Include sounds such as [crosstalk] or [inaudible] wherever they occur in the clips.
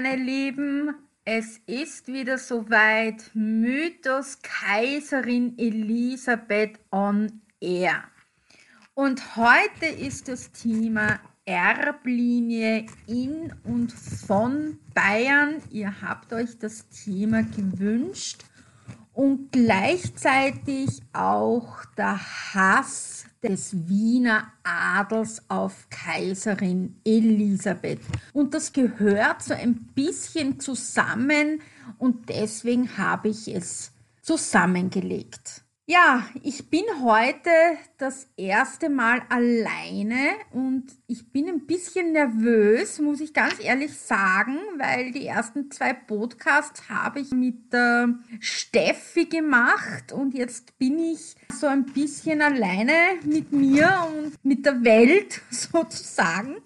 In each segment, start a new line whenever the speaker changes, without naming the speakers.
Meine Lieben, es ist wieder soweit Mythos Kaiserin Elisabeth on Air. Und heute ist das Thema Erblinie in und von Bayern. Ihr habt euch das Thema gewünscht und gleichzeitig auch der Hass des Wiener Adels auf Kaiserin Elisabeth. Und das gehört so ein bisschen zusammen und deswegen habe ich es zusammengelegt. Ja, ich bin heute das erste Mal alleine und ich bin ein bisschen nervös, muss ich ganz ehrlich sagen, weil die ersten zwei Podcasts habe ich mit der Steffi gemacht und jetzt bin ich so ein bisschen alleine mit mir und mit der Welt [laughs] sozusagen.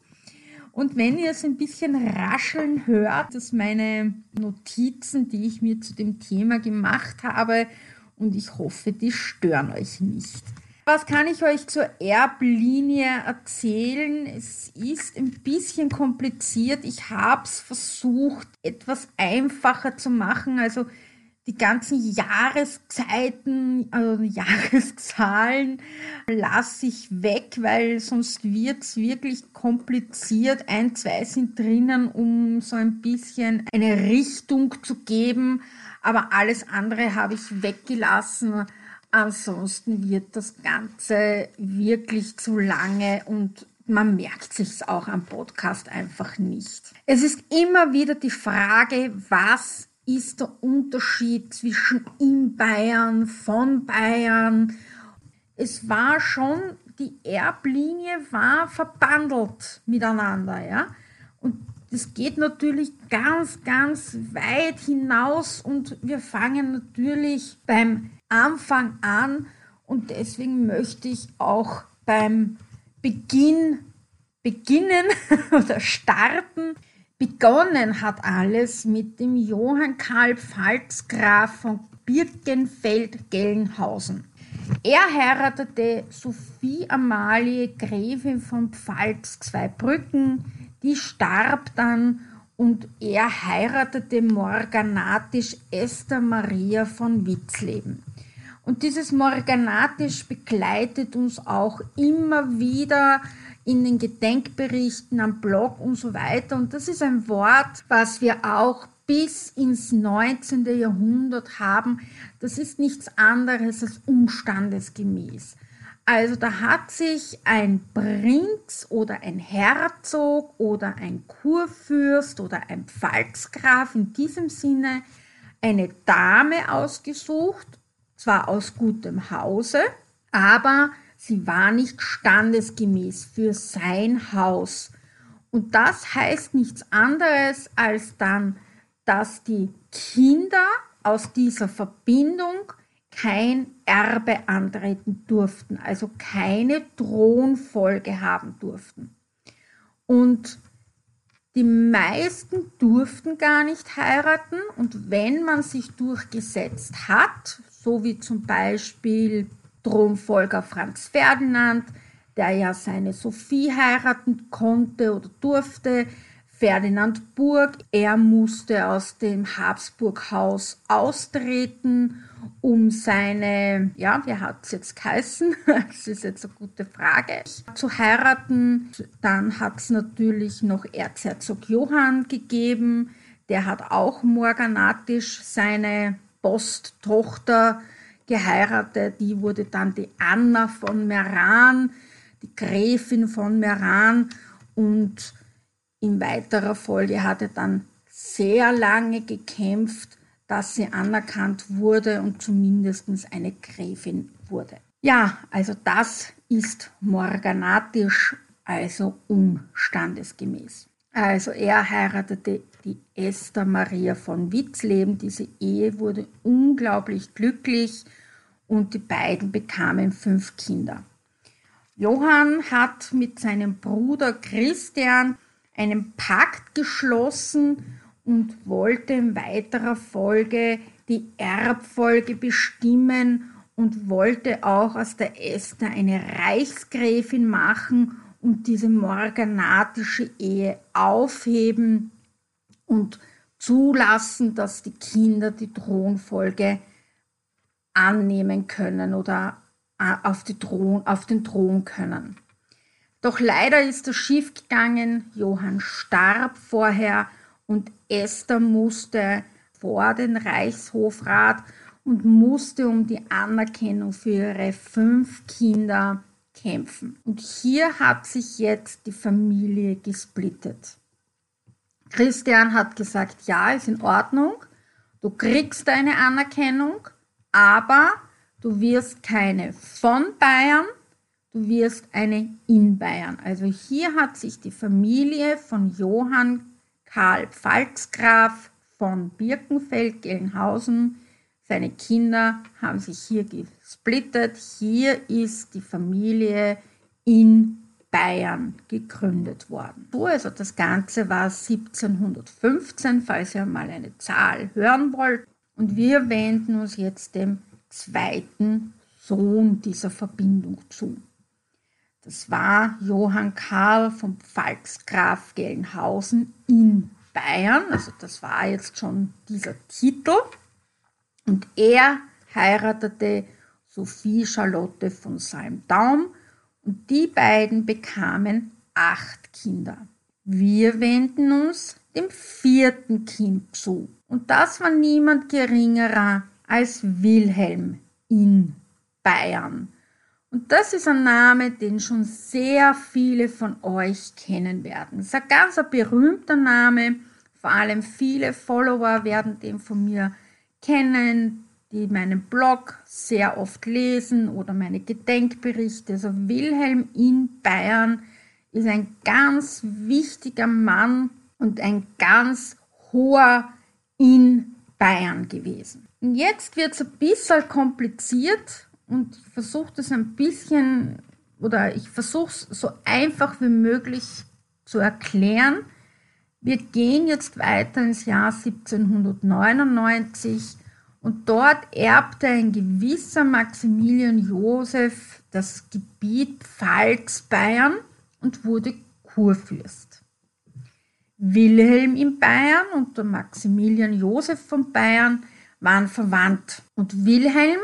Und wenn ihr es ein bisschen rascheln hört, dass meine Notizen, die ich mir zu dem Thema gemacht habe, und ich hoffe, die stören euch nicht. Was kann ich euch zur Erblinie erzählen? Es ist ein bisschen kompliziert. Ich habe es versucht, etwas einfacher zu machen. Also die ganzen Jahreszeiten, also [laughs] Jahreszahlen lasse ich weg, weil sonst wird es wirklich kompliziert. Ein, zwei sind drinnen, um so ein bisschen eine Richtung zu geben aber alles andere habe ich weggelassen. Ansonsten wird das Ganze wirklich zu lange und man merkt sich's auch am Podcast einfach nicht. Es ist immer wieder die Frage, was ist der Unterschied zwischen in Bayern, von Bayern? Es war schon, die Erblinie war verbandelt miteinander, ja. Und das geht natürlich ganz, ganz weit hinaus und wir fangen natürlich beim Anfang an und deswegen möchte ich auch beim Beginn beginnen [laughs] oder starten. Begonnen hat alles mit dem Johann Karl Pfalzgraf von Birkenfeld-Gelnhausen. Er heiratete Sophie Amalie Gräfin von Pfalz-Zweibrücken die starb dann und er heiratete morganatisch Esther Maria von Witzleben. Und dieses morganatisch begleitet uns auch immer wieder in den Gedenkberichten am Blog und so weiter. Und das ist ein Wort, was wir auch bis ins 19. Jahrhundert haben. Das ist nichts anderes als umstandesgemäß. Also da hat sich ein Prinz oder ein Herzog oder ein Kurfürst oder ein Pfalzgraf in diesem Sinne eine Dame ausgesucht, zwar aus gutem Hause, aber sie war nicht standesgemäß für sein Haus. Und das heißt nichts anderes als dann, dass die Kinder aus dieser Verbindung kein Erbe antreten durften, also keine Thronfolge haben durften. Und die meisten durften gar nicht heiraten und wenn man sich durchgesetzt hat, so wie zum Beispiel Thronfolger Franz Ferdinand, der ja seine Sophie heiraten konnte oder durfte, Ferdinand Burg, er musste aus dem Habsburghaus austreten um seine, ja, wie hat es jetzt geheißen? [laughs] Das ist jetzt eine gute Frage. Zu heiraten. Dann hat es natürlich noch Erzherzog Johann gegeben. Der hat auch morganatisch seine Posttochter geheiratet. Die wurde dann die Anna von Meran, die Gräfin von Meran. Und in weiterer Folge hat er dann sehr lange gekämpft dass sie anerkannt wurde und zumindest eine Gräfin wurde. Ja, also das ist morganatisch, also unstandesgemäß. Also er heiratete die Esther Maria von Witzleben. Diese Ehe wurde unglaublich glücklich und die beiden bekamen fünf Kinder. Johann hat mit seinem Bruder Christian einen Pakt geschlossen und wollte in weiterer Folge die Erbfolge bestimmen und wollte auch aus der Esther eine Reichsgräfin machen und diese morganatische Ehe aufheben. und zulassen, dass die Kinder die Thronfolge annehmen können oder auf, Thron, auf den Thron können. Doch leider ist das schief gegangen. Johann starb vorher und Esther musste vor den Reichshofrat und musste um die Anerkennung für ihre fünf Kinder kämpfen. Und hier hat sich jetzt die Familie gesplittet. Christian hat gesagt, ja, ist in Ordnung, du kriegst deine Anerkennung, aber du wirst keine von Bayern, du wirst eine in Bayern. Also hier hat sich die Familie von Johann Karl Pfalzgraf von Birkenfeld-Gelnhausen, seine Kinder haben sich hier gesplittet. Hier ist die Familie in Bayern gegründet worden. So, also das Ganze war 1715, falls ihr mal eine Zahl hören wollt. Und wir wenden uns jetzt dem zweiten Sohn dieser Verbindung zu. Das war Johann Karl von Pfalzgraf Gelnhausen in Bayern. Also das war jetzt schon dieser Titel. Und er heiratete Sophie Charlotte von Salmdaum und die beiden bekamen acht Kinder. Wir wenden uns dem vierten Kind zu. Und das war niemand geringerer als Wilhelm in Bayern. Und das ist ein Name, den schon sehr viele von euch kennen werden. Es ist ein ganz berühmter Name. Vor allem viele Follower werden den von mir kennen, die meinen Blog sehr oft lesen oder meine Gedenkberichte. Also Wilhelm in Bayern ist ein ganz wichtiger Mann und ein ganz hoher in Bayern gewesen. Und jetzt wird es ein bisschen kompliziert und ich versuche das ein bisschen oder ich versuche es so einfach wie möglich zu erklären. Wir gehen jetzt weiter ins Jahr 1799 und dort erbte ein gewisser Maximilian Josef das Gebiet Pfalz-Bayern und wurde Kurfürst. Wilhelm in Bayern und der Maximilian Josef von Bayern waren verwandt. Und Wilhelm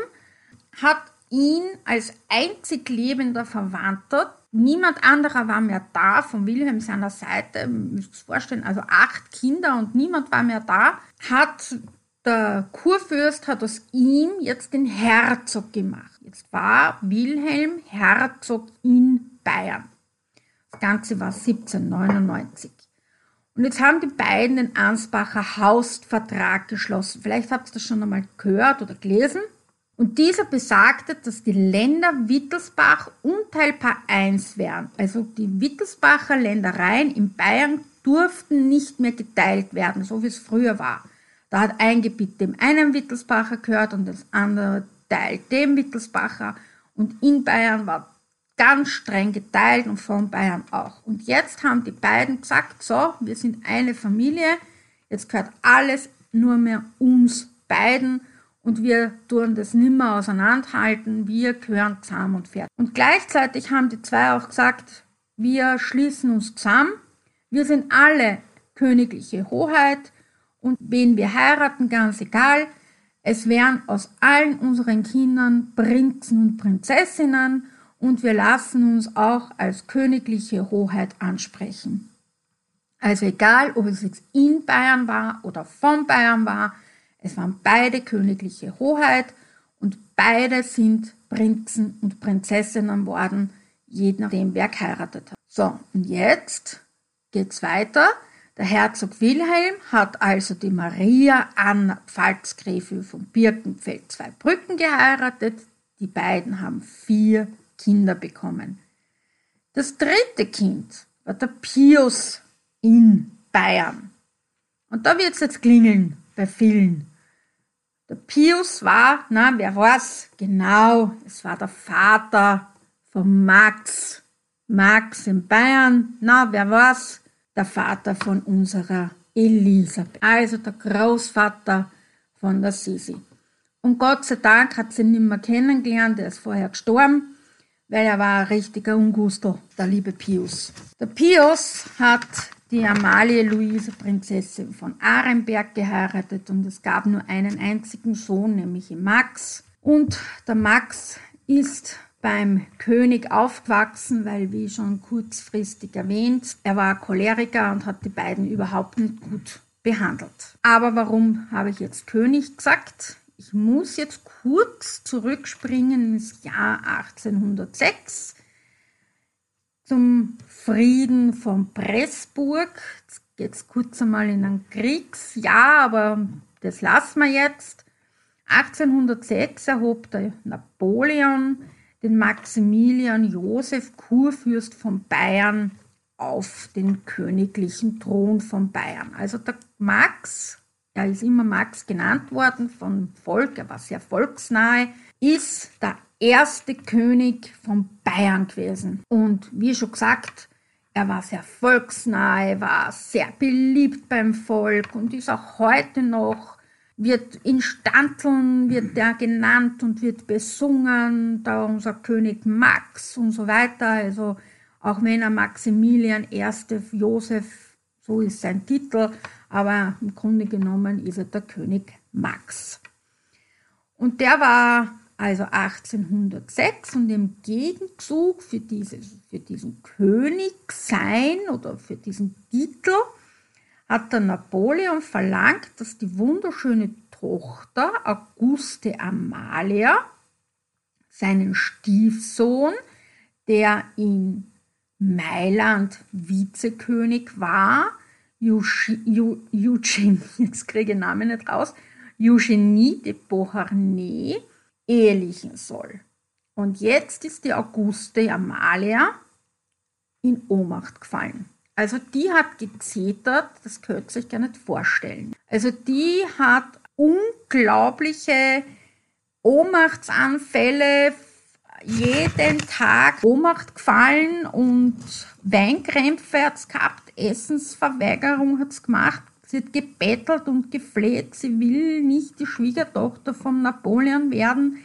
hat ihn als einzig lebender Verwandter, niemand anderer war mehr da von Wilhelm seiner Seite, müsst ihr vorstellen, also acht Kinder und niemand war mehr da, hat der Kurfürst hat aus ihm jetzt den Herzog gemacht. Jetzt war Wilhelm Herzog in Bayern. Das Ganze war 1799. Und jetzt haben die beiden den Ansbacher Hausvertrag geschlossen. Vielleicht habt ihr das schon einmal gehört oder gelesen. Und dieser besagte, dass die Länder Wittelsbach unteilbar eins wären. Also die Wittelsbacher Ländereien in Bayern durften nicht mehr geteilt werden, so wie es früher war. Da hat ein Gebiet dem einen Wittelsbacher gehört und das andere Teil dem Wittelsbacher. Und in Bayern war ganz streng geteilt und von Bayern auch. Und jetzt haben die beiden gesagt, so, wir sind eine Familie, jetzt gehört alles nur mehr uns beiden und wir tun das nimmer auseinanderhalten, wir gehören zusammen und fertig. Und gleichzeitig haben die zwei auch gesagt, wir schließen uns zusammen, wir sind alle königliche Hoheit, und wen wir heiraten, ganz egal. Es werden aus allen unseren Kindern Prinzen und Prinzessinnen und wir lassen uns auch als königliche Hoheit ansprechen. Also egal, ob es jetzt in Bayern war oder von Bayern war, es waren beide königliche Hoheit und beide sind Prinzen und Prinzessinnen worden, je nachdem wer geheiratet hat. So, und jetzt geht's weiter. Der Herzog Wilhelm hat also die Maria Anna Pfalzgräfin von Birkenfeld zwei Brücken geheiratet. Die beiden haben vier Kinder bekommen. Das dritte Kind war der Pius in Bayern. Und da wird es jetzt klingeln bei vielen. Der Pius war, na, wer war's? Genau, es war der Vater von Max. Max in Bayern, na, wer war's? der Vater von unserer Elisabeth, also der Großvater von der Sisi. Und Gott sei Dank hat sie ihn nicht mehr kennengelernt, er ist vorher gestorben, weil er war ein richtiger Ungusto, der liebe Pius. Der Pius hat die Amalie Luise Prinzessin von Arenberg geheiratet und es gab nur einen einzigen Sohn, nämlich Max. Und der Max ist beim König aufgewachsen, weil, wie schon kurzfristig erwähnt, er war Choleriker und hat die beiden überhaupt nicht gut behandelt. Aber warum habe ich jetzt König gesagt? Ich muss jetzt kurz zurückspringen ins Jahr 1806 zum Frieden von Pressburg. Jetzt geht es kurz einmal in ein Kriegsjahr, aber das lassen wir jetzt. 1806 erhob der Napoleon den Maximilian Josef Kurfürst von Bayern auf den königlichen Thron von Bayern. Also der Max, er ist immer Max genannt worden vom Volk, er war sehr volksnahe, ist der erste König von Bayern gewesen. Und wie schon gesagt, er war sehr volksnahe, war sehr beliebt beim Volk und ist auch heute noch, wird in Stanteln wird er genannt und wird besungen, da unser König Max und so weiter. Also auch wenn er Maximilian I. Josef, so ist sein Titel, aber im Grunde genommen ist er der König Max. Und der war also 1806 und im Gegenzug für, dieses, für diesen Königsein oder für diesen Titel hat der Napoleon verlangt, dass die wunderschöne Tochter Auguste Amalia seinen Stiefsohn, der in Mailand Vizekönig war, Eugenie, [laughs] jetzt kriege ich Namen nicht raus, Eugenie de Beauharnais, ehelichen soll. Und jetzt ist die Auguste Amalia in Ohnmacht gefallen. Also die hat gezetert, das könnt ihr euch gar nicht vorstellen. Also die hat unglaubliche Ohnmachtsanfälle, jeden Tag Ohnmacht gefallen und Weinkrämpfe hat es gehabt, Essensverweigerung hat es gemacht. Sie hat gebettelt und gefleht, sie will nicht die Schwiegertochter von Napoleon werden,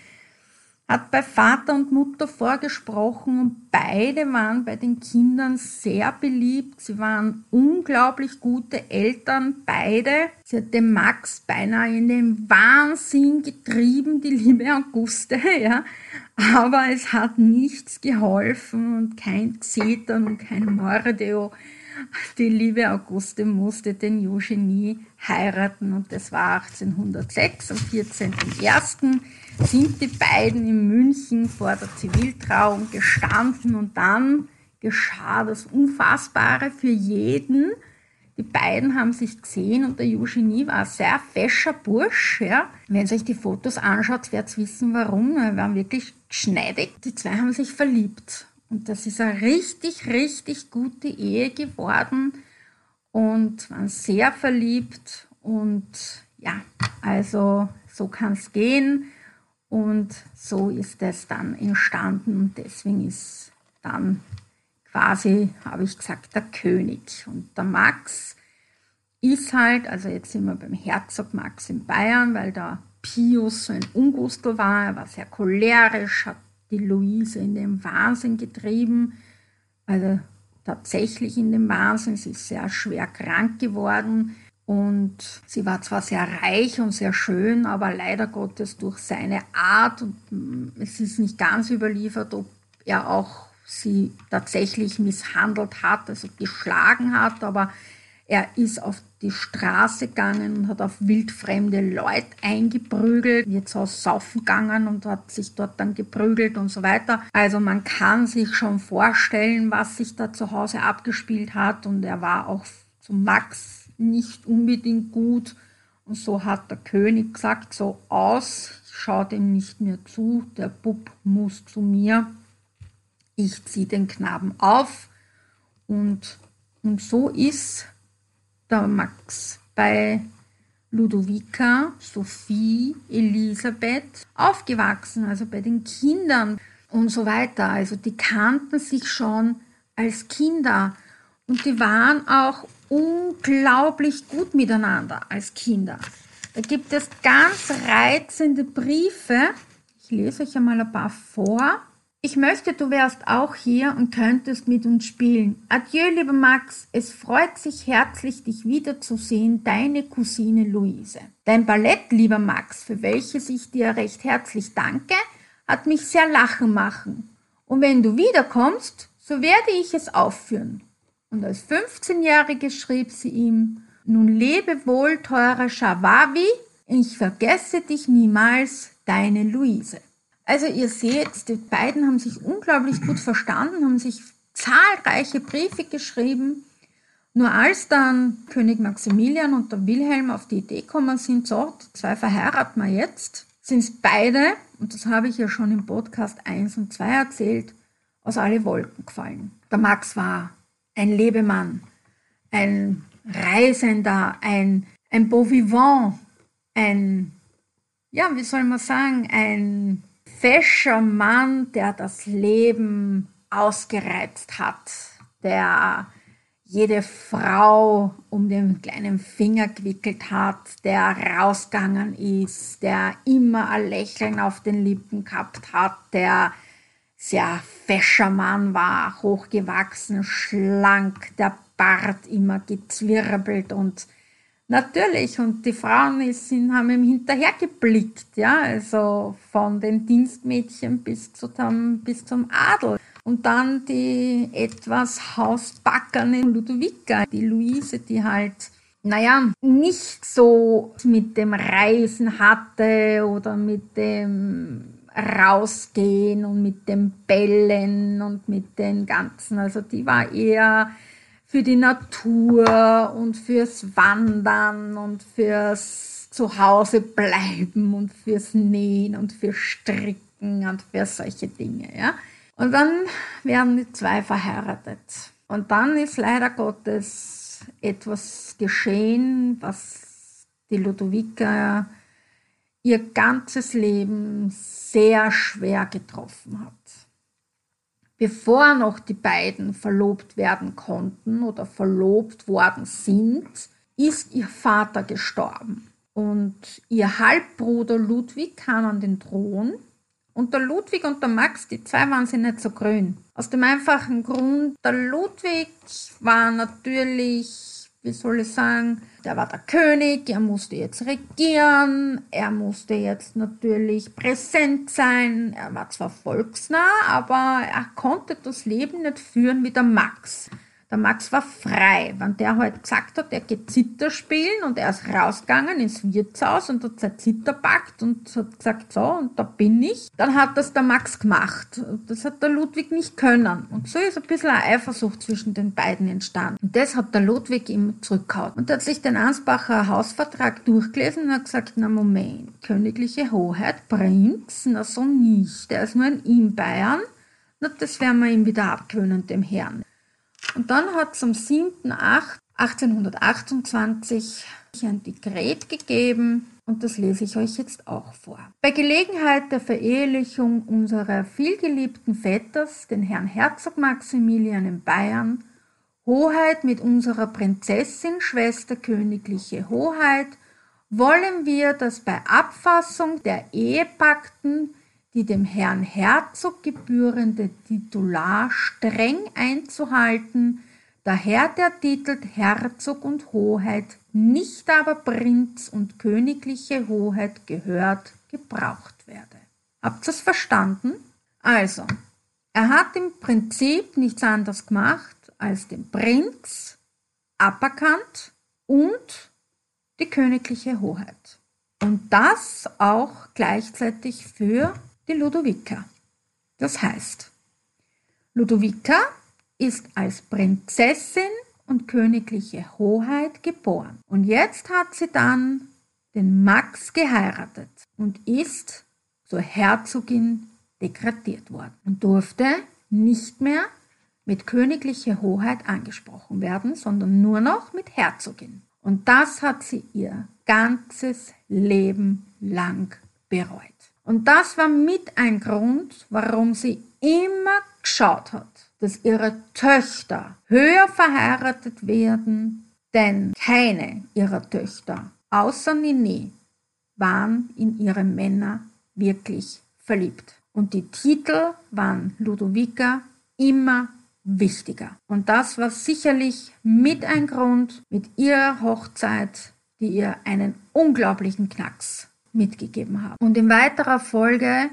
hat bei Vater und Mutter vorgesprochen und beide waren bei den Kindern sehr beliebt. Sie waren unglaublich gute Eltern, beide. Sie hat den Max beinahe in den Wahnsinn getrieben, die liebe Auguste, [laughs] ja. Aber es hat nichts geholfen und kein Zetern und kein Mordeo. Die liebe Auguste musste den Eugenie heiraten und das war 1806, am 14.01. sind die beiden in München vor der Ziviltrauung gestanden und dann geschah das Unfassbare für jeden. Die beiden haben sich gesehen und der Eugenie war ein sehr fescher Bursch. Ja. Wenn ihr euch die Fotos anschaut, werdet ihr wissen, warum. Er war wirklich schneidig. Die zwei haben sich verliebt. Und das ist eine richtig, richtig gute Ehe geworden und waren sehr verliebt. Und ja, also so kann es gehen. Und so ist es dann entstanden. Und deswegen ist dann quasi, habe ich gesagt, der König. Und der Max ist halt, also jetzt sind wir beim Herzog Max in Bayern, weil der Pius so ein Ungustel war. Er war sehr cholerisch, hat die Luise in den Wahnsinn getrieben, also tatsächlich in den Wahnsinn. Sie ist sehr schwer krank geworden und sie war zwar sehr reich und sehr schön, aber leider Gottes durch seine Art und mm, es ist nicht ganz überliefert, ob er auch sie tatsächlich misshandelt hat, also geschlagen hat, aber er ist auf die Straße gegangen und hat auf wildfremde Leute eingeprügelt, jetzt aus Saufen gegangen und hat sich dort dann geprügelt und so weiter. Also man kann sich schon vorstellen, was sich da zu Hause abgespielt hat und er war auch zu Max nicht unbedingt gut. Und so hat der König gesagt, so aus, ich schaue dem nicht mehr zu, der Bub muss zu mir, ich ziehe den Knaben auf und, und so ist der Max bei Ludovica, Sophie, Elisabeth aufgewachsen, also bei den Kindern und so weiter. Also die kannten sich schon als Kinder und die waren auch unglaublich gut miteinander als Kinder. Da gibt es ganz reizende Briefe. Ich lese euch einmal ein paar vor. Ich möchte, du wärst auch hier und könntest mit uns spielen. Adieu, lieber Max. Es freut sich herzlich, dich wiederzusehen, deine Cousine Luise. Dein Ballett, lieber Max, für welches ich dir recht herzlich danke, hat mich sehr lachen machen. Und wenn du wiederkommst, so werde ich es aufführen. Und als 15-Jährige schrieb sie ihm, nun lebe wohl, teurer Shawawi, ich vergesse dich niemals, deine Luise. Also ihr seht, die beiden haben sich unglaublich gut verstanden, haben sich zahlreiche Briefe geschrieben. Nur als dann König Maximilian und der Wilhelm auf die Idee gekommen sind, so, die zwei verheiraten wir jetzt, sind es beide, und das habe ich ja schon im Podcast 1 und 2 erzählt, aus alle Wolken gefallen. Der Max war ein Lebemann, ein Reisender, ein, ein Beau vivant, ein, ja, wie soll man sagen, ein fescher Mann, der das Leben ausgereizt hat, der jede Frau um den kleinen Finger gewickelt hat, der rausgegangen ist, der immer ein Lächeln auf den Lippen gehabt hat, der sehr fescher Mann war, hochgewachsen, schlank, der Bart immer gezwirbelt und Natürlich, und die Frauen sind, haben ihm hinterhergeblickt, ja, also von den Dienstmädchen bis, zu dem, bis zum Adel. Und dann die etwas hausbackerne Ludovica, die Luise, die halt, naja, nicht so mit dem Reisen hatte oder mit dem Rausgehen und mit dem Bellen und mit den ganzen, also die war eher für die Natur und fürs Wandern und fürs Zuhause bleiben und fürs Nähen und fürs Stricken und für solche Dinge, ja. Und dann werden die zwei verheiratet. Und dann ist leider Gottes etwas geschehen, was die Ludovica ihr ganzes Leben sehr schwer getroffen hat bevor noch die beiden verlobt werden konnten oder verlobt worden sind, ist ihr Vater gestorben. Und ihr Halbbruder Ludwig kam an den Thron. Und der Ludwig und der Max, die zwei waren sie nicht so grün. Aus dem einfachen Grund, der Ludwig war natürlich wie soll ich sagen, der war der König, er musste jetzt regieren, er musste jetzt natürlich präsent sein, er war zwar volksnah, aber er konnte das Leben nicht führen wie der Max. Der Max war frei. Wenn der halt gesagt hat, er geht Zitter spielen und er ist rausgegangen ins Wirtshaus und hat sein Zitter packt und hat gesagt, so, und da bin ich, dann hat das der Max gemacht. Das hat der Ludwig nicht können. Und so ist ein bisschen eine Eifersucht zwischen den beiden entstanden. Und das hat der Ludwig ihm zurückgehauen. Und er hat sich den Ansbacher Hausvertrag durchgelesen und hat gesagt, na Moment, königliche Hoheit, Prinz, na so nicht. Der ist nur ein ihm Bayern. Na, das werden wir ihm wieder abgewöhnen, dem Herrn. Und dann hat es am 7.8.1828 ein Dekret gegeben und das lese ich euch jetzt auch vor. Bei Gelegenheit der Verehelichung unserer vielgeliebten Vetters, den Herrn Herzog Maximilian in Bayern, Hoheit mit unserer Prinzessin, Schwester königliche Hoheit, wollen wir, dass bei Abfassung der Ehepakten die dem Herrn Herzog gebührende Titular streng einzuhalten, daher der Titel Herzog und Hoheit, nicht aber Prinz und königliche Hoheit gehört, gebraucht werde. Habt ihr es verstanden? Also, er hat im Prinzip nichts anderes gemacht, als den Prinz aberkannt und die königliche Hoheit. Und das auch gleichzeitig für die Ludovica. Das heißt, Ludovica ist als Prinzessin und königliche Hoheit geboren. Und jetzt hat sie dann den Max geheiratet und ist zur Herzogin degradiert worden und durfte nicht mehr mit königlicher Hoheit angesprochen werden, sondern nur noch mit Herzogin. Und das hat sie ihr ganzes Leben lang bereut. Und das war mit ein Grund, warum sie immer geschaut hat, dass ihre Töchter höher verheiratet werden, denn keine ihrer Töchter, außer Nini, waren in ihre Männer wirklich verliebt. Und die Titel waren Ludovica immer wichtiger. Und das war sicherlich mit ein Grund mit ihrer Hochzeit, die ihr einen unglaublichen Knacks mitgegeben hat. Und in weiterer Folge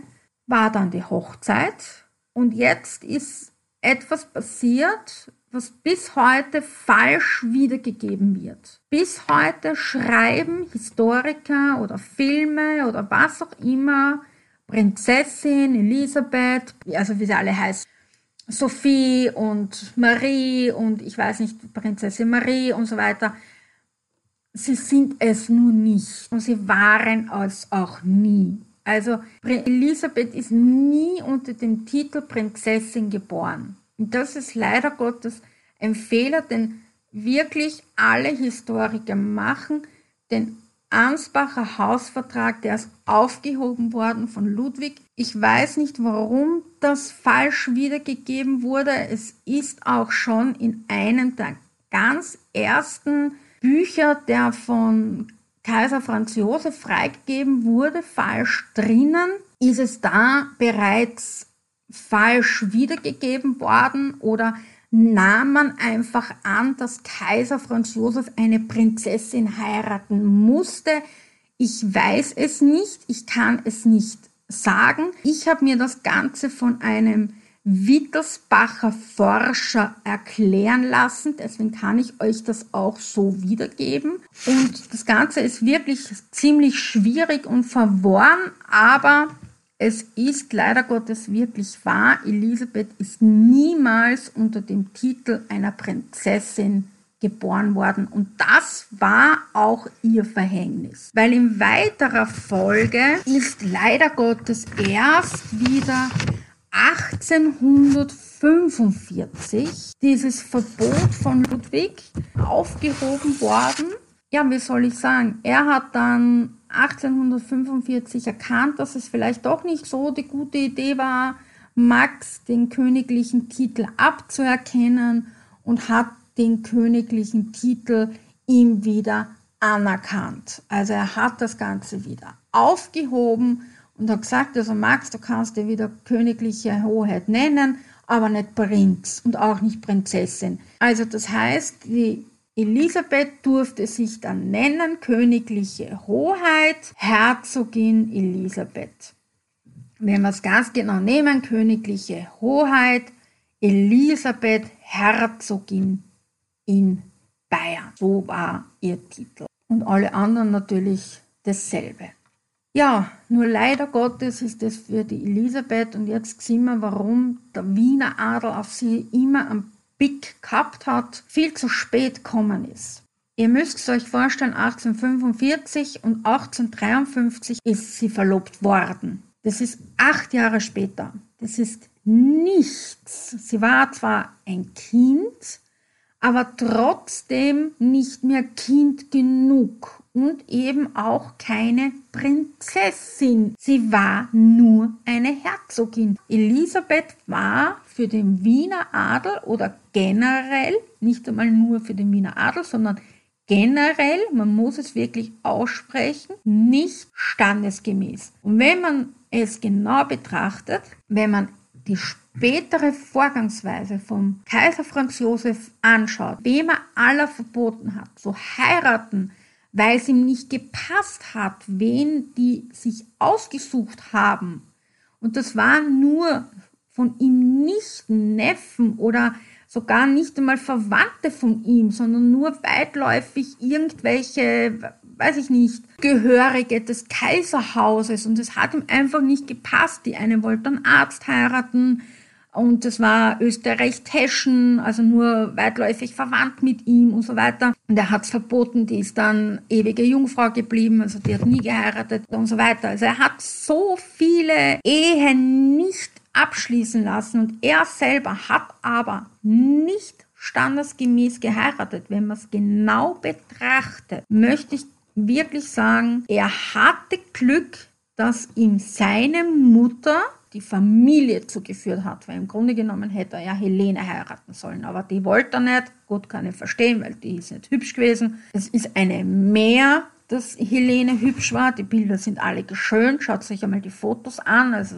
war dann die Hochzeit und jetzt ist etwas passiert, was bis heute falsch wiedergegeben wird. Bis heute schreiben Historiker oder Filme oder was auch immer Prinzessin Elisabeth, also wie sie alle heißen, Sophie und Marie und ich weiß nicht, Prinzessin Marie und so weiter. Sie sind es nur nicht und sie waren es auch nie. Also Elisabeth ist nie unter dem Titel Prinzessin geboren. Und das ist leider Gottes ein Fehler, den wirklich alle Historiker machen, den Ansbacher Hausvertrag, der ist aufgehoben worden von Ludwig. Ich weiß nicht, warum das falsch wiedergegeben wurde. Es ist auch schon in einem der ganz ersten Bücher, der von Kaiser Franz Josef freigegeben wurde, falsch drinnen, ist es da bereits falsch wiedergegeben worden oder nahm man einfach an, dass Kaiser Franz Josef eine Prinzessin heiraten musste. Ich weiß es nicht, ich kann es nicht sagen. Ich habe mir das Ganze von einem Wittelsbacher Forscher erklären lassen. Deswegen kann ich euch das auch so wiedergeben. Und das Ganze ist wirklich ziemlich schwierig und verworren, aber es ist leider Gottes wirklich wahr. Elisabeth ist niemals unter dem Titel einer Prinzessin geboren worden. Und das war auch ihr Verhängnis. Weil in weiterer Folge ist leider Gottes erst wieder 1845 dieses Verbot von Ludwig aufgehoben worden. Ja, wie soll ich sagen? Er hat dann 1845 erkannt, dass es vielleicht doch nicht so die gute Idee war, Max den königlichen Titel abzuerkennen und hat den königlichen Titel ihm wieder anerkannt. Also er hat das Ganze wieder aufgehoben und hat gesagt, also Max, du kannst dir wieder königliche Hoheit nennen, aber nicht Prinz und auch nicht Prinzessin. Also das heißt, die Elisabeth durfte sich dann nennen königliche Hoheit, Herzogin Elisabeth. Wenn wir es ganz genau nehmen, königliche Hoheit, Elisabeth, Herzogin in Bayern. So war ihr Titel. Und alle anderen natürlich dasselbe. Ja, nur leider Gottes ist es für die Elisabeth und jetzt sehen wir, warum der Wiener Adel auf sie immer am Pick gehabt hat, viel zu spät gekommen ist. Ihr müsst es euch vorstellen, 1845 und 1853 ist sie verlobt worden. Das ist acht Jahre später. Das ist nichts. Sie war zwar ein Kind, aber trotzdem nicht mehr Kind genug und eben auch keine Prinzessin. Sie war nur eine Herzogin. Elisabeth war für den Wiener Adel oder generell, nicht einmal nur für den Wiener Adel, sondern generell, man muss es wirklich aussprechen, nicht standesgemäß. Und wenn man es genau betrachtet, wenn man die spätere Vorgangsweise vom Kaiser Franz Josef anschaut, wem er aller verboten hat, zu heiraten, weil es ihm nicht gepasst hat, wen die sich ausgesucht haben. Und das waren nur von ihm nicht Neffen oder sogar nicht einmal Verwandte von ihm, sondern nur weitläufig irgendwelche, weiß ich nicht, Gehörige des Kaiserhauses. Und es hat ihm einfach nicht gepasst. Die eine wollte einen Arzt heiraten, und das war Österreich-Teschen, also nur weitläufig verwandt mit ihm und so weiter. Und er hat es verboten, die ist dann ewige Jungfrau geblieben, also die hat nie geheiratet und so weiter. Also er hat so viele Ehen nicht abschließen lassen und er selber hat aber nicht standesgemäß geheiratet. Wenn man es genau betrachtet, möchte ich wirklich sagen, er hatte Glück, dass ihm seine Mutter die Familie zugeführt hat, weil im Grunde genommen hätte er ja Helene heiraten sollen, aber die wollte er nicht. Gut, kann ich verstehen, weil die ist nicht hübsch gewesen. Es ist eine mehr dass Helene hübsch war. Die Bilder sind alle geschönt. Schaut euch einmal die Fotos an. Also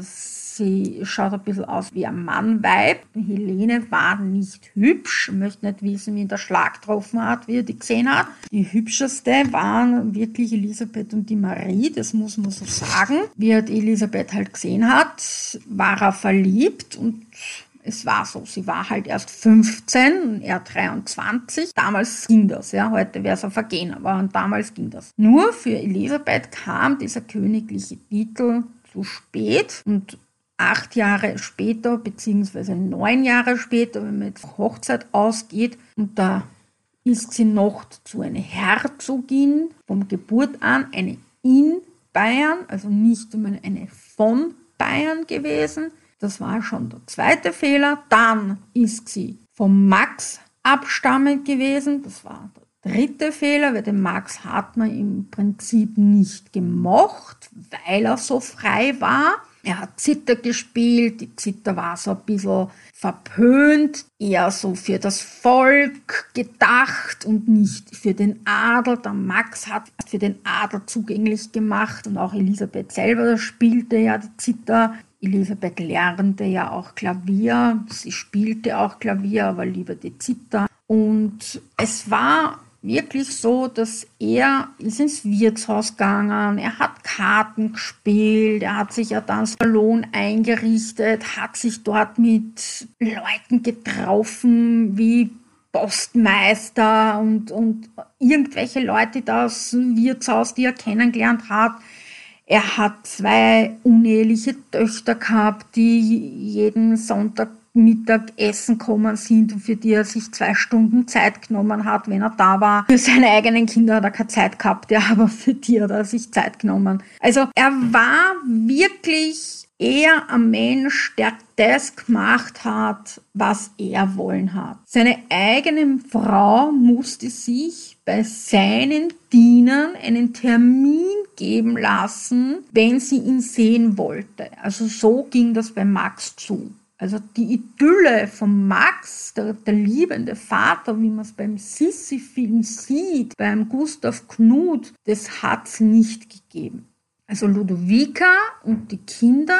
sie schaut ein bisschen aus wie ein Mann-Weib. Helene war nicht hübsch. Ich möchte nicht wissen, wie ihn der Schlag getroffen hat, wie er die gesehen hat. Die hübscheste waren wirklich Elisabeth und die Marie. Das muss man so sagen. Wie er Elisabeth halt gesehen hat, war er verliebt und es war so, sie war halt erst 15, er 23. Damals ging das, ja, heute wäre es ein Vergehen, aber damals ging das. Nur für Elisabeth kam dieser königliche Titel zu spät und acht Jahre später, beziehungsweise neun Jahre später, wenn man jetzt Hochzeit ausgeht, und da ist sie noch zu einer Herzogin vom Geburt an, eine in Bayern, also nicht einmal eine von Bayern gewesen. Das war schon der zweite Fehler. Dann ist sie vom Max abstammend gewesen. Das war der dritte Fehler, weil den Max hat man im Prinzip nicht gemocht, weil er so frei war. Er hat Zither gespielt, die Zither war so ein bisschen verpönt, eher so für das Volk gedacht und nicht für den Adel. Der Max hat für den Adel zugänglich gemacht und auch Elisabeth selber spielte ja die Zither. Elisabeth lernte ja auch Klavier, sie spielte auch Klavier, aber lieber die Zither. Und es war wirklich so, dass er ist ins Wirtshaus gegangen, er hat Karten gespielt, er hat sich ja dann Salon eingerichtet, hat sich dort mit Leuten getroffen wie Postmeister und, und irgendwelche Leute da aus dem Wirtshaus, die er kennengelernt hat. Er hat zwei uneheliche Töchter gehabt, die jeden Sonntag Mittag essen kommen sind und für die er sich zwei Stunden Zeit genommen hat, wenn er da war. Für seine eigenen Kinder hat er keine Zeit gehabt, ja, [laughs] aber für die hat er sich Zeit genommen. Also er war wirklich eher ein Mensch, der das gemacht hat, was er wollen hat. Seine eigene Frau musste sich bei seinen Dienern einen Termin geben lassen, wenn sie ihn sehen wollte. Also so ging das bei Max zu. Also die Idylle von Max, der, der liebende Vater, wie man es beim Sissi-Film sieht, beim Gustav Knut, das hat es nicht gegeben. Also Ludovica und die Kinder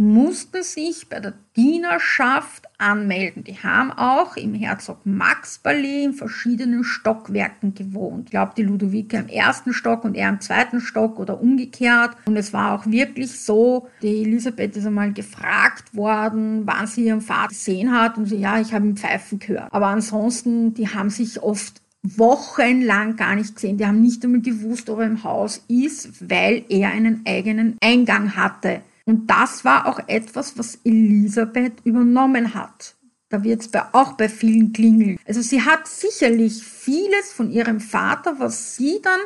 mussten sich bei der Dienerschaft anmelden. Die haben auch im Herzog Max Palais in verschiedenen Stockwerken gewohnt. Ich glaube, die Ludovica im ersten Stock und er im zweiten Stock oder umgekehrt. Und es war auch wirklich so, die Elisabeth ist einmal gefragt worden, wann sie ihren Vater gesehen hat. Und sie, ja, ich habe ihn pfeifen gehört. Aber ansonsten, die haben sich oft wochenlang gar nicht gesehen. Die haben nicht einmal gewusst, ob er im Haus ist, weil er einen eigenen Eingang hatte. Und das war auch etwas, was Elisabeth übernommen hat. Da wird es auch bei vielen klingeln. Also sie hat sicherlich vieles von ihrem Vater, was sie dann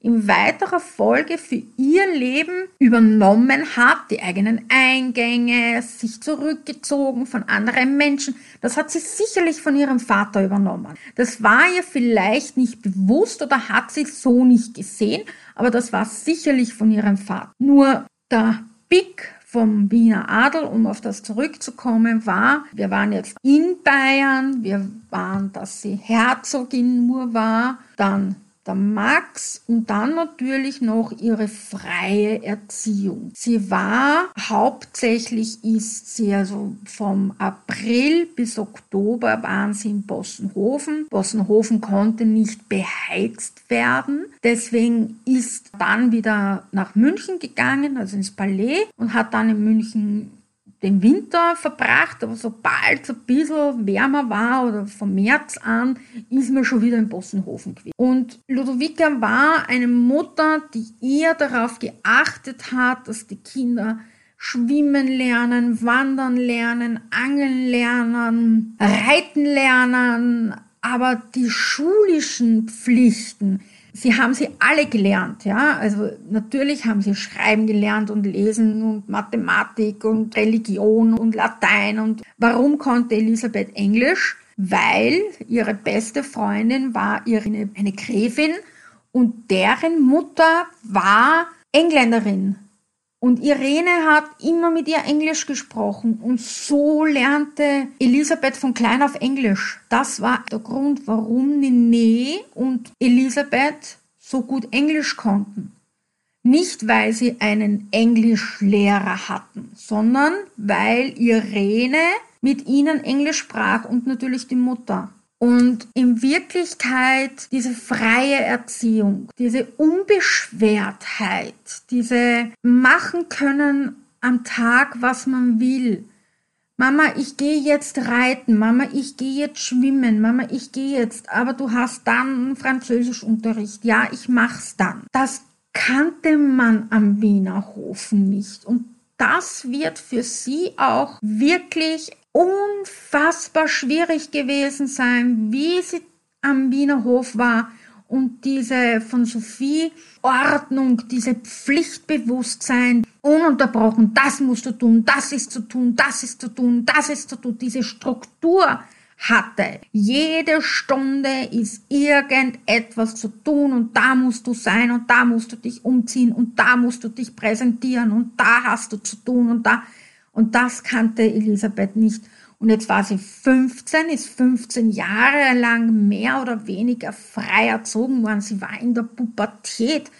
in weiterer Folge für ihr Leben übernommen hat, die eigenen Eingänge, sich zurückgezogen von anderen Menschen. Das hat sie sicherlich von ihrem Vater übernommen. Das war ihr vielleicht nicht bewusst oder hat sie so nicht gesehen, aber das war sicherlich von ihrem Vater. Nur der Big vom Wiener Adel, um auf das zurückzukommen, war, wir waren jetzt in Bayern, wir waren, dass sie Herzogin nur war, dann der Max und dann natürlich noch ihre freie Erziehung. Sie war hauptsächlich ist sie also vom April bis Oktober waren sie in Bossenhofen. Bossenhofen konnte nicht beheizt werden. Deswegen ist dann wieder nach München gegangen, also ins Palais und hat dann in München den Winter verbracht, aber sobald es ein bisschen wärmer war oder vom März an, ist man schon wieder in Bossenhofen gewesen. Und Ludovica war eine Mutter, die eher darauf geachtet hat, dass die Kinder schwimmen lernen, wandern lernen, angeln lernen, reiten lernen, aber die schulischen Pflichten, Sie haben sie alle gelernt, ja. Also natürlich haben sie Schreiben gelernt und Lesen und Mathematik und Religion und Latein. Und warum konnte Elisabeth Englisch? Weil ihre beste Freundin war ihre, eine Gräfin und deren Mutter war Engländerin. Und Irene hat immer mit ihr Englisch gesprochen und so lernte Elisabeth von klein auf Englisch. Das war der Grund, warum Nene und Elisabeth so gut Englisch konnten. Nicht, weil sie einen Englischlehrer hatten, sondern weil Irene mit ihnen Englisch sprach und natürlich die Mutter. Und in Wirklichkeit diese freie Erziehung, diese Unbeschwertheit, diese machen können am Tag, was man will. Mama, ich gehe jetzt reiten, Mama, ich gehe jetzt schwimmen, Mama, ich gehe jetzt, aber du hast dann Französischunterricht. Ja, ich mach's dann. Das kannte man am Wiener Hofen nicht und das wird für sie auch wirklich unfassbar schwierig gewesen sein, wie sie am Wiener Hof war und diese von Sophie Ordnung, diese Pflichtbewusstsein, ununterbrochen, das musst du tun, das ist zu tun, das ist zu tun, das ist zu tun, diese Struktur hatte. Jede Stunde ist irgendetwas zu tun und da musst du sein und da musst du dich umziehen und da musst du dich präsentieren und da hast du zu tun und da und das kannte Elisabeth nicht. Und jetzt war sie 15, ist 15 Jahre lang mehr oder weniger frei erzogen worden. Sie war in der Pubertät.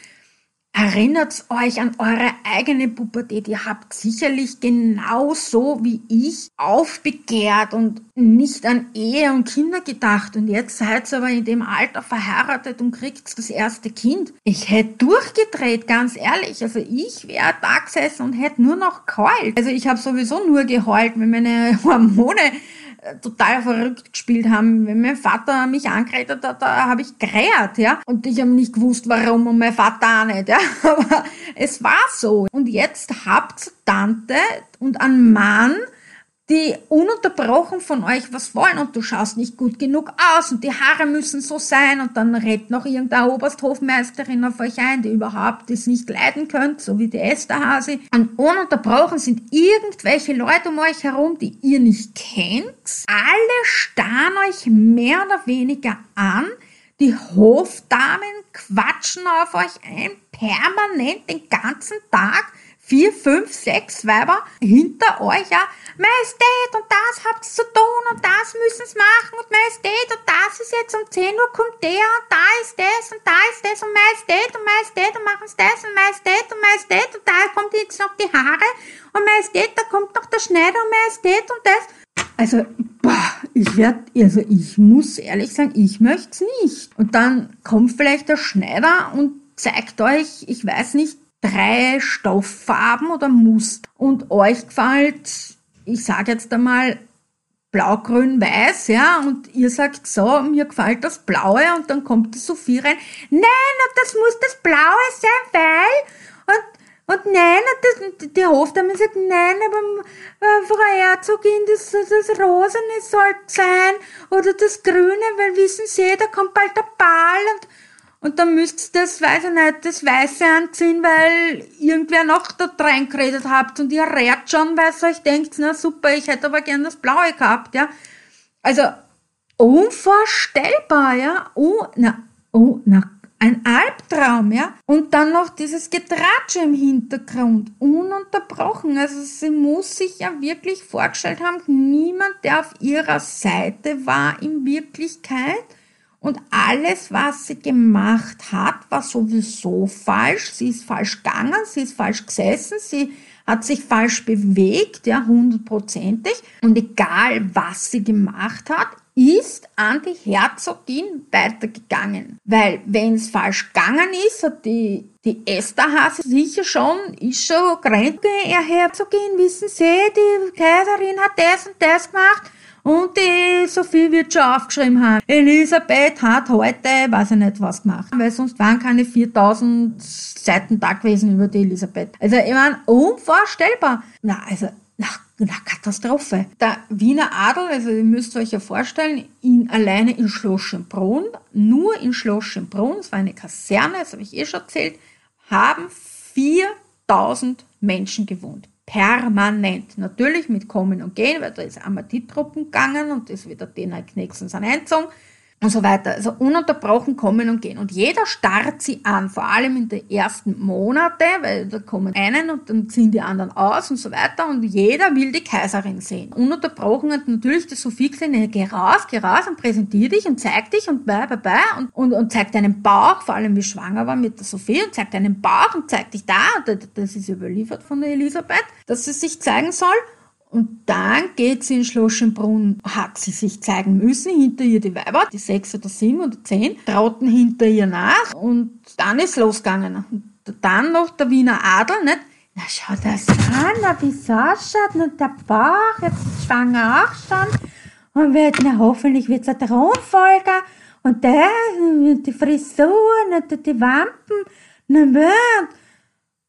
Erinnert euch an eure eigene Pubertät. Ihr habt sicherlich genauso wie ich aufbegehrt und nicht an Ehe und Kinder gedacht. Und jetzt seid ihr aber in dem Alter verheiratet und kriegt das erste Kind. Ich hätte durchgedreht, ganz ehrlich. Also ich wäre da gesessen und hätte nur noch geheult. Also ich habe sowieso nur geheult, wenn meine [laughs] Hormone total verrückt gespielt haben. Wenn mein Vater mich angeredet hat, da habe ich gereiert, ja. Und ich habe nicht gewusst, warum und mein Vater auch nicht, ja. [laughs] Aber es war so. Und jetzt habt Tante und einen Mann, die ununterbrochen von euch was wollen und du schaust nicht gut genug aus und die Haare müssen so sein und dann redet noch irgendeine Obersthofmeisterin auf euch ein, die überhaupt das nicht leiden könnt, so wie die Esther Hasi. Und ununterbrochen sind irgendwelche Leute um euch herum, die ihr nicht kennt. Alle starren euch mehr oder weniger an. Die Hofdamen quatschen auf euch ein, permanent den ganzen Tag vier, fünf, sechs Weiber hinter euch, ja, Majestät und das habt ihr zu tun und das müssen sie machen und Majestät und das ist jetzt um 10 Uhr kommt der und da ist das und da ist das und Majestät und Majestät und machen sie das und Majestät und Majestät und da kommt jetzt noch die Haare und Majestät, da kommt noch der Schneider und Majestät und das. Also, boah, ich werde, also ich muss ehrlich sagen, ich möchte es nicht. Und dann kommt vielleicht der Schneider und zeigt euch, ich weiß nicht, drei Stofffarben oder Muster. Und euch gefällt, ich sage jetzt einmal, blau, grün, weiß, ja, und ihr sagt so, mir gefällt das Blaue und dann kommt die Sophie rein, nein, das muss das Blaue sein, weil, und, und nein, das, die Hofdame sagt, nein, aber äh, Frau Herzogin, das, das Rosene soll sein, oder das Grüne, weil wissen Sie, da kommt bald der Ball und, und dann müsst ihr das, weiß ich nicht, das Weiße anziehen, weil irgendwer noch da reingeredet habt und ihr rät schon, weil ihr euch denkt, na super, ich hätte aber gern das Blaue gehabt, ja. Also, unvorstellbar, ja. Oh, na, oh, na, ein Albtraum, ja. Und dann noch dieses Getratsche im Hintergrund, ununterbrochen. Also sie muss sich ja wirklich vorgestellt haben, niemand, der auf ihrer Seite war in Wirklichkeit und alles, was sie gemacht hat, war sowieso falsch. Sie ist falsch gegangen, sie ist falsch gesessen, sie hat sich falsch bewegt, ja, hundertprozentig. Und egal, was sie gemacht hat, ist an die Herzogin weitergegangen. Weil, wenn es falsch gegangen ist, hat die, die Esterhase sicher schon, ist schon Grenze, Herr Herzogin, wissen Sie, die Kaiserin hat das und das gemacht und die Sophie wird schon aufgeschrieben haben. Elisabeth hat heute, weiß ich nicht, was gemacht. Weil sonst waren keine 4000 Seiten da gewesen über die Elisabeth. Also, ich meine, unvorstellbar. Na, also, na, na, Katastrophe. Der Wiener Adel, also ihr müsst euch ja vorstellen, in, alleine in Schloss Schönbrunn, nur in Schloss Schönbrunn, es war eine Kaserne, das habe ich eh schon erzählt, haben 4000 Menschen gewohnt permanent. Natürlich mit Kommen und Gehen, weil da ist einmal die Truppen gegangen und das wieder den halt nächstens an Einzug. Und so weiter. Also ununterbrochen kommen und gehen. Und jeder starrt sie an, vor allem in den ersten Monaten, weil da kommen einen und dann ziehen die anderen aus und so weiter. Und jeder will die Kaiserin sehen. Ununterbrochen hat natürlich die Sophie gesagt, nee, geh raus, geh raus und präsentier dich und zeig dich und bye, bye, bye. Und, und, und zeig deinen Bauch, vor allem wie schwanger war mit der Sophie und zeig deinen Bauch und zeig dich da. Das ist überliefert von der Elisabeth, dass sie sich zeigen soll. Und dann geht sie in Schloschenbrunn, hat sie sich zeigen müssen, hinter ihr die Weiber, die sechs oder sieben oder zehn, trauten hinter ihr nach und dann ist losgegangen. Und dann noch der Wiener Adel, nicht? Na, schau das an, wie es ausschaut, und der Bauch, jetzt ist schwanger auch schon. Und wird, na, hoffentlich wird's ein Thronfolger. Und der, die Frisur, und die Wampen, na,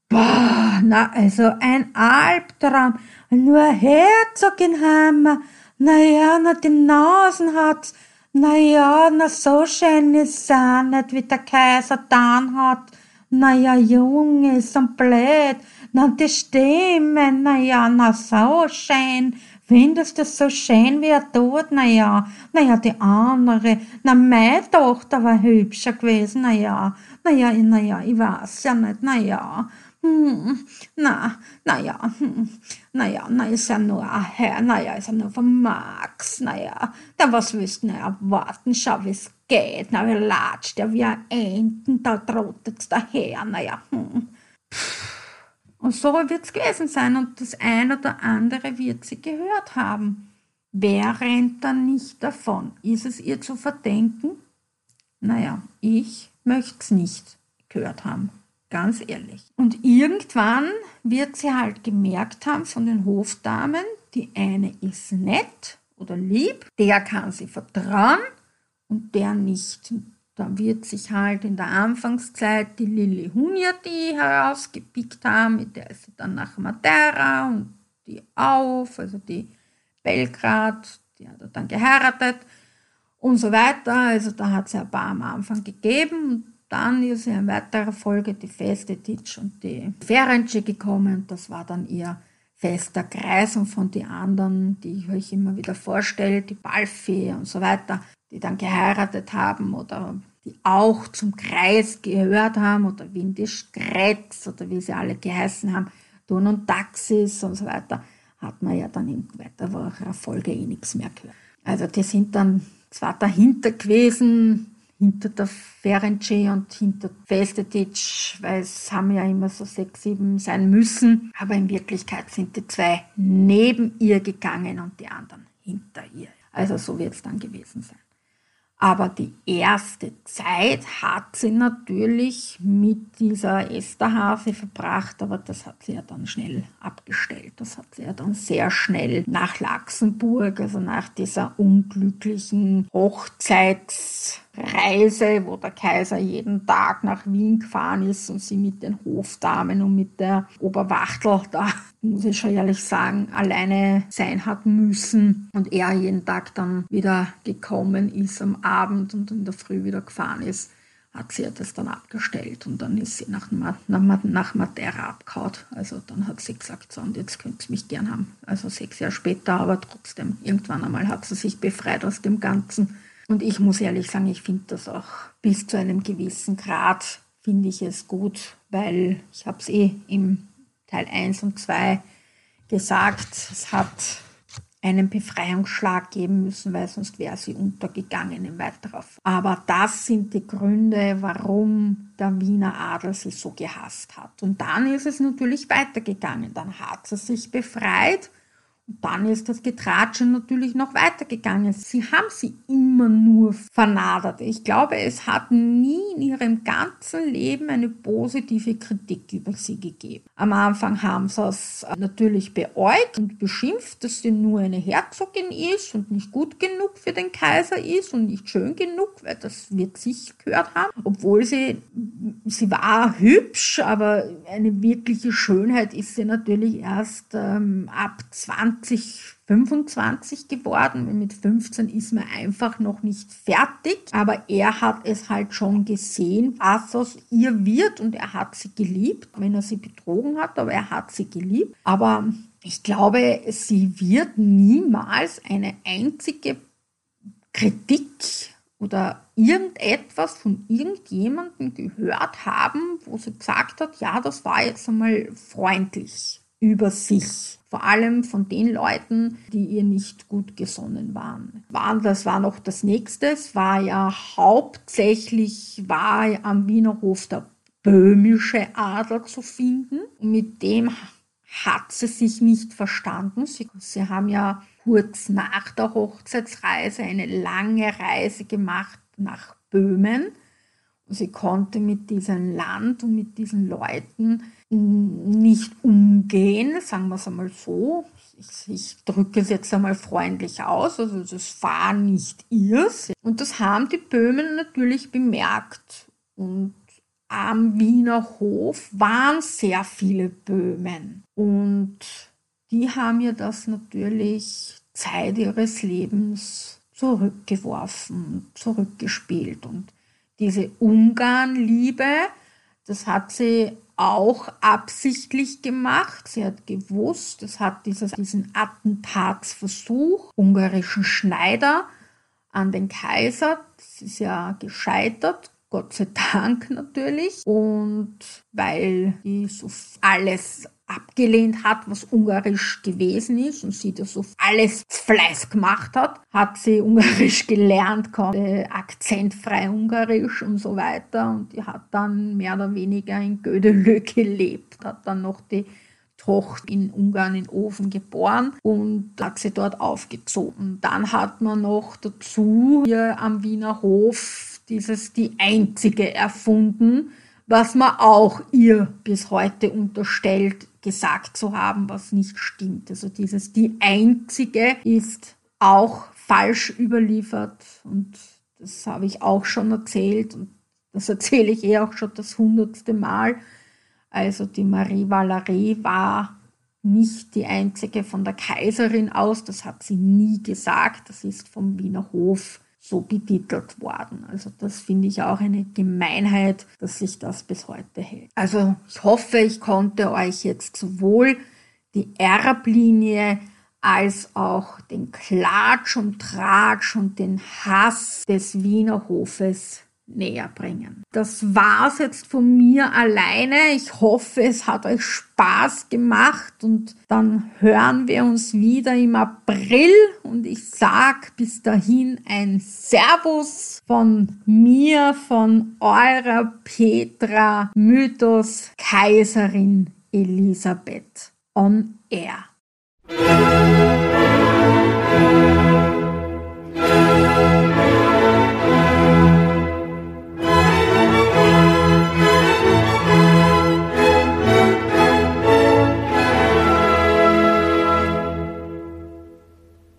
boah, na, also ein Albtraum. Nur Herzogin haben wir. Naja, na die Nasen hat's. Naja, na so schön ist auch nicht, wie der Kaiser dann hat. Naja, jung ist und blöd. Na die Stimme, naja, na so schön. Findest du so schön, wie er tut? Naja, naja, die andere. Na, meine Tochter war hübscher gewesen. Naja, naja, naja, ich weiß ja nicht. Naja, hm, na, naja, hm, naja, na ist ja nur ein Herr, naja, ist ja nur von Max, naja, da was willst du erwarten, schau, wie's geht, na, wie latscht der wie ein Enten, da trottet's daher, naja, hm. Und so wird's gewesen sein und das ein oder andere wird sie gehört haben. Wer rennt dann nicht davon? Ist es ihr zu verdenken? Naja, ich möcht's nicht gehört haben ganz ehrlich. Und irgendwann wird sie halt gemerkt haben von den Hofdamen, die eine ist nett oder lieb, der kann sie vertrauen und der nicht. Da wird sich halt in der Anfangszeit die Lilly die herausgepickt haben, mit der ist sie dann nach Madeira und die auf, also die Belgrad, die hat er dann geheiratet und so weiter. Also da hat es ja ein paar am Anfang gegeben. Dann ist in weiterer Folge die feste Titsch und die Ferenc gekommen. Das war dann ihr fester Kreis und von den anderen, die ich euch immer wieder vorstelle, die Balfee und so weiter, die dann geheiratet haben oder die auch zum Kreis gehört haben oder Windisch Grätz oder wie sie alle geheißen haben, Don und Taxis und so weiter, hat man ja dann in weiterer Folge eh nichts mehr gehört. Also die sind dann zwar dahinter gewesen, hinter der Ferenczi und hinter Festetic, weil es haben ja immer so sechs, sieben sein müssen. Aber in Wirklichkeit sind die zwei neben ihr gegangen und die anderen hinter ihr. Also so wird es dann gewesen sein. Aber die erste Zeit hat sie natürlich mit dieser Esterhase verbracht, aber das hat sie ja dann schnell abgestellt. Das hat sie ja dann sehr schnell nach Laxenburg, also nach dieser unglücklichen Hochzeits Reise, wo der Kaiser jeden Tag nach Wien gefahren ist und sie mit den Hofdamen und mit der Oberwachtel da, muss ich schon ehrlich sagen, alleine sein hat müssen und er jeden Tag dann wieder gekommen ist am Abend und in der Früh wieder gefahren ist hat sie das dann abgestellt und dann ist sie nach, nach, nach Madeira abgehauen. Also dann hat sie gesagt, so und jetzt könnt ihr mich gern haben. Also sechs Jahre später, aber trotzdem, irgendwann einmal hat sie sich befreit aus dem Ganzen und ich muss ehrlich sagen, ich finde das auch bis zu einem gewissen Grad, finde ich es gut, weil ich habe es eh im Teil 1 und 2 gesagt, es hat einen Befreiungsschlag geben müssen, weil sonst wäre sie untergegangen im weiterer. Aber das sind die Gründe, warum der Wiener Adel sie so gehasst hat. Und dann ist es natürlich weitergegangen. Dann hat sie sich befreit dann ist das Getratsche natürlich noch weitergegangen. Sie haben sie immer nur vernadert. Ich glaube, es hat nie in ihrem ganzen Leben eine positive Kritik über sie gegeben. Am Anfang haben sie es natürlich beäugt und beschimpft, dass sie nur eine Herzogin ist und nicht gut genug für den Kaiser ist und nicht schön genug, weil das wird sich gehört haben. Obwohl sie, sie war hübsch, aber eine wirkliche Schönheit ist sie natürlich erst ähm, ab 20 20, 25 geworden. Mit 15 ist man einfach noch nicht fertig. Aber er hat es halt schon gesehen, was aus ihr wird und er hat sie geliebt, wenn er sie betrogen hat, aber er hat sie geliebt. Aber ich glaube, sie wird niemals eine einzige Kritik oder irgendetwas von irgendjemandem gehört haben, wo sie gesagt hat, ja, das war jetzt einmal freundlich über sich. Vor allem von den Leuten, die ihr nicht gut gesonnen waren. Das war noch das nächste. Es war ja hauptsächlich war am Wiener Hof der böhmische Adel zu finden. mit dem hat sie sich nicht verstanden. Sie, sie haben ja kurz nach der Hochzeitsreise eine lange Reise gemacht nach Böhmen. Sie konnte mit diesem Land und mit diesen Leuten nicht umgehen, sagen wir es einmal so. Ich, ich drücke es jetzt einmal freundlich aus, also das war nicht ihrs. Und das haben die Böhmen natürlich bemerkt. Und am Wiener Hof waren sehr viele Böhmen. Und die haben ihr das natürlich Zeit ihres Lebens zurückgeworfen, zurückgespielt. Und diese Ungarnliebe, das hat sie auch absichtlich gemacht. Sie hat gewusst, es hat dieses, diesen Attentatsversuch, ungarischen Schneider an den Kaiser, das ist ja gescheitert, Gott sei Dank [laughs] natürlich. Und weil die so alles abgelehnt hat, was ungarisch gewesen ist und sie das auf alles Fleiß gemacht hat, hat sie ungarisch [laughs] gelernt, konnte akzentfrei ungarisch und so weiter und die hat dann mehr oder weniger in Gödelö gelebt, hat dann noch die Tochter in Ungarn in Ofen geboren und hat sie dort aufgezogen. Dann hat man noch dazu hier am Wiener Hof dieses die einzige erfunden, was man auch ihr bis heute unterstellt, gesagt zu haben, was nicht stimmt. Also dieses die einzige ist auch falsch überliefert und das habe ich auch schon erzählt und das [laughs] erzähle ich eh auch schon das hundertste Mal. Also die Marie Valerie war nicht die einzige von der Kaiserin aus, das hat sie nie gesagt, das ist vom Wiener Hof so betitelt worden. Also das finde ich auch eine Gemeinheit, dass sich das bis heute hält. Also ich hoffe, ich konnte euch jetzt sowohl die Erblinie als auch den Klatsch und Tratsch und den Hass des Wiener Hofes näher bringen. Das war's jetzt von mir alleine. Ich hoffe, es hat euch Spaß gemacht und dann hören wir uns wieder im April und ich sag bis dahin ein Servus von mir, von eurer Petra Mythos Kaiserin Elisabeth on Air.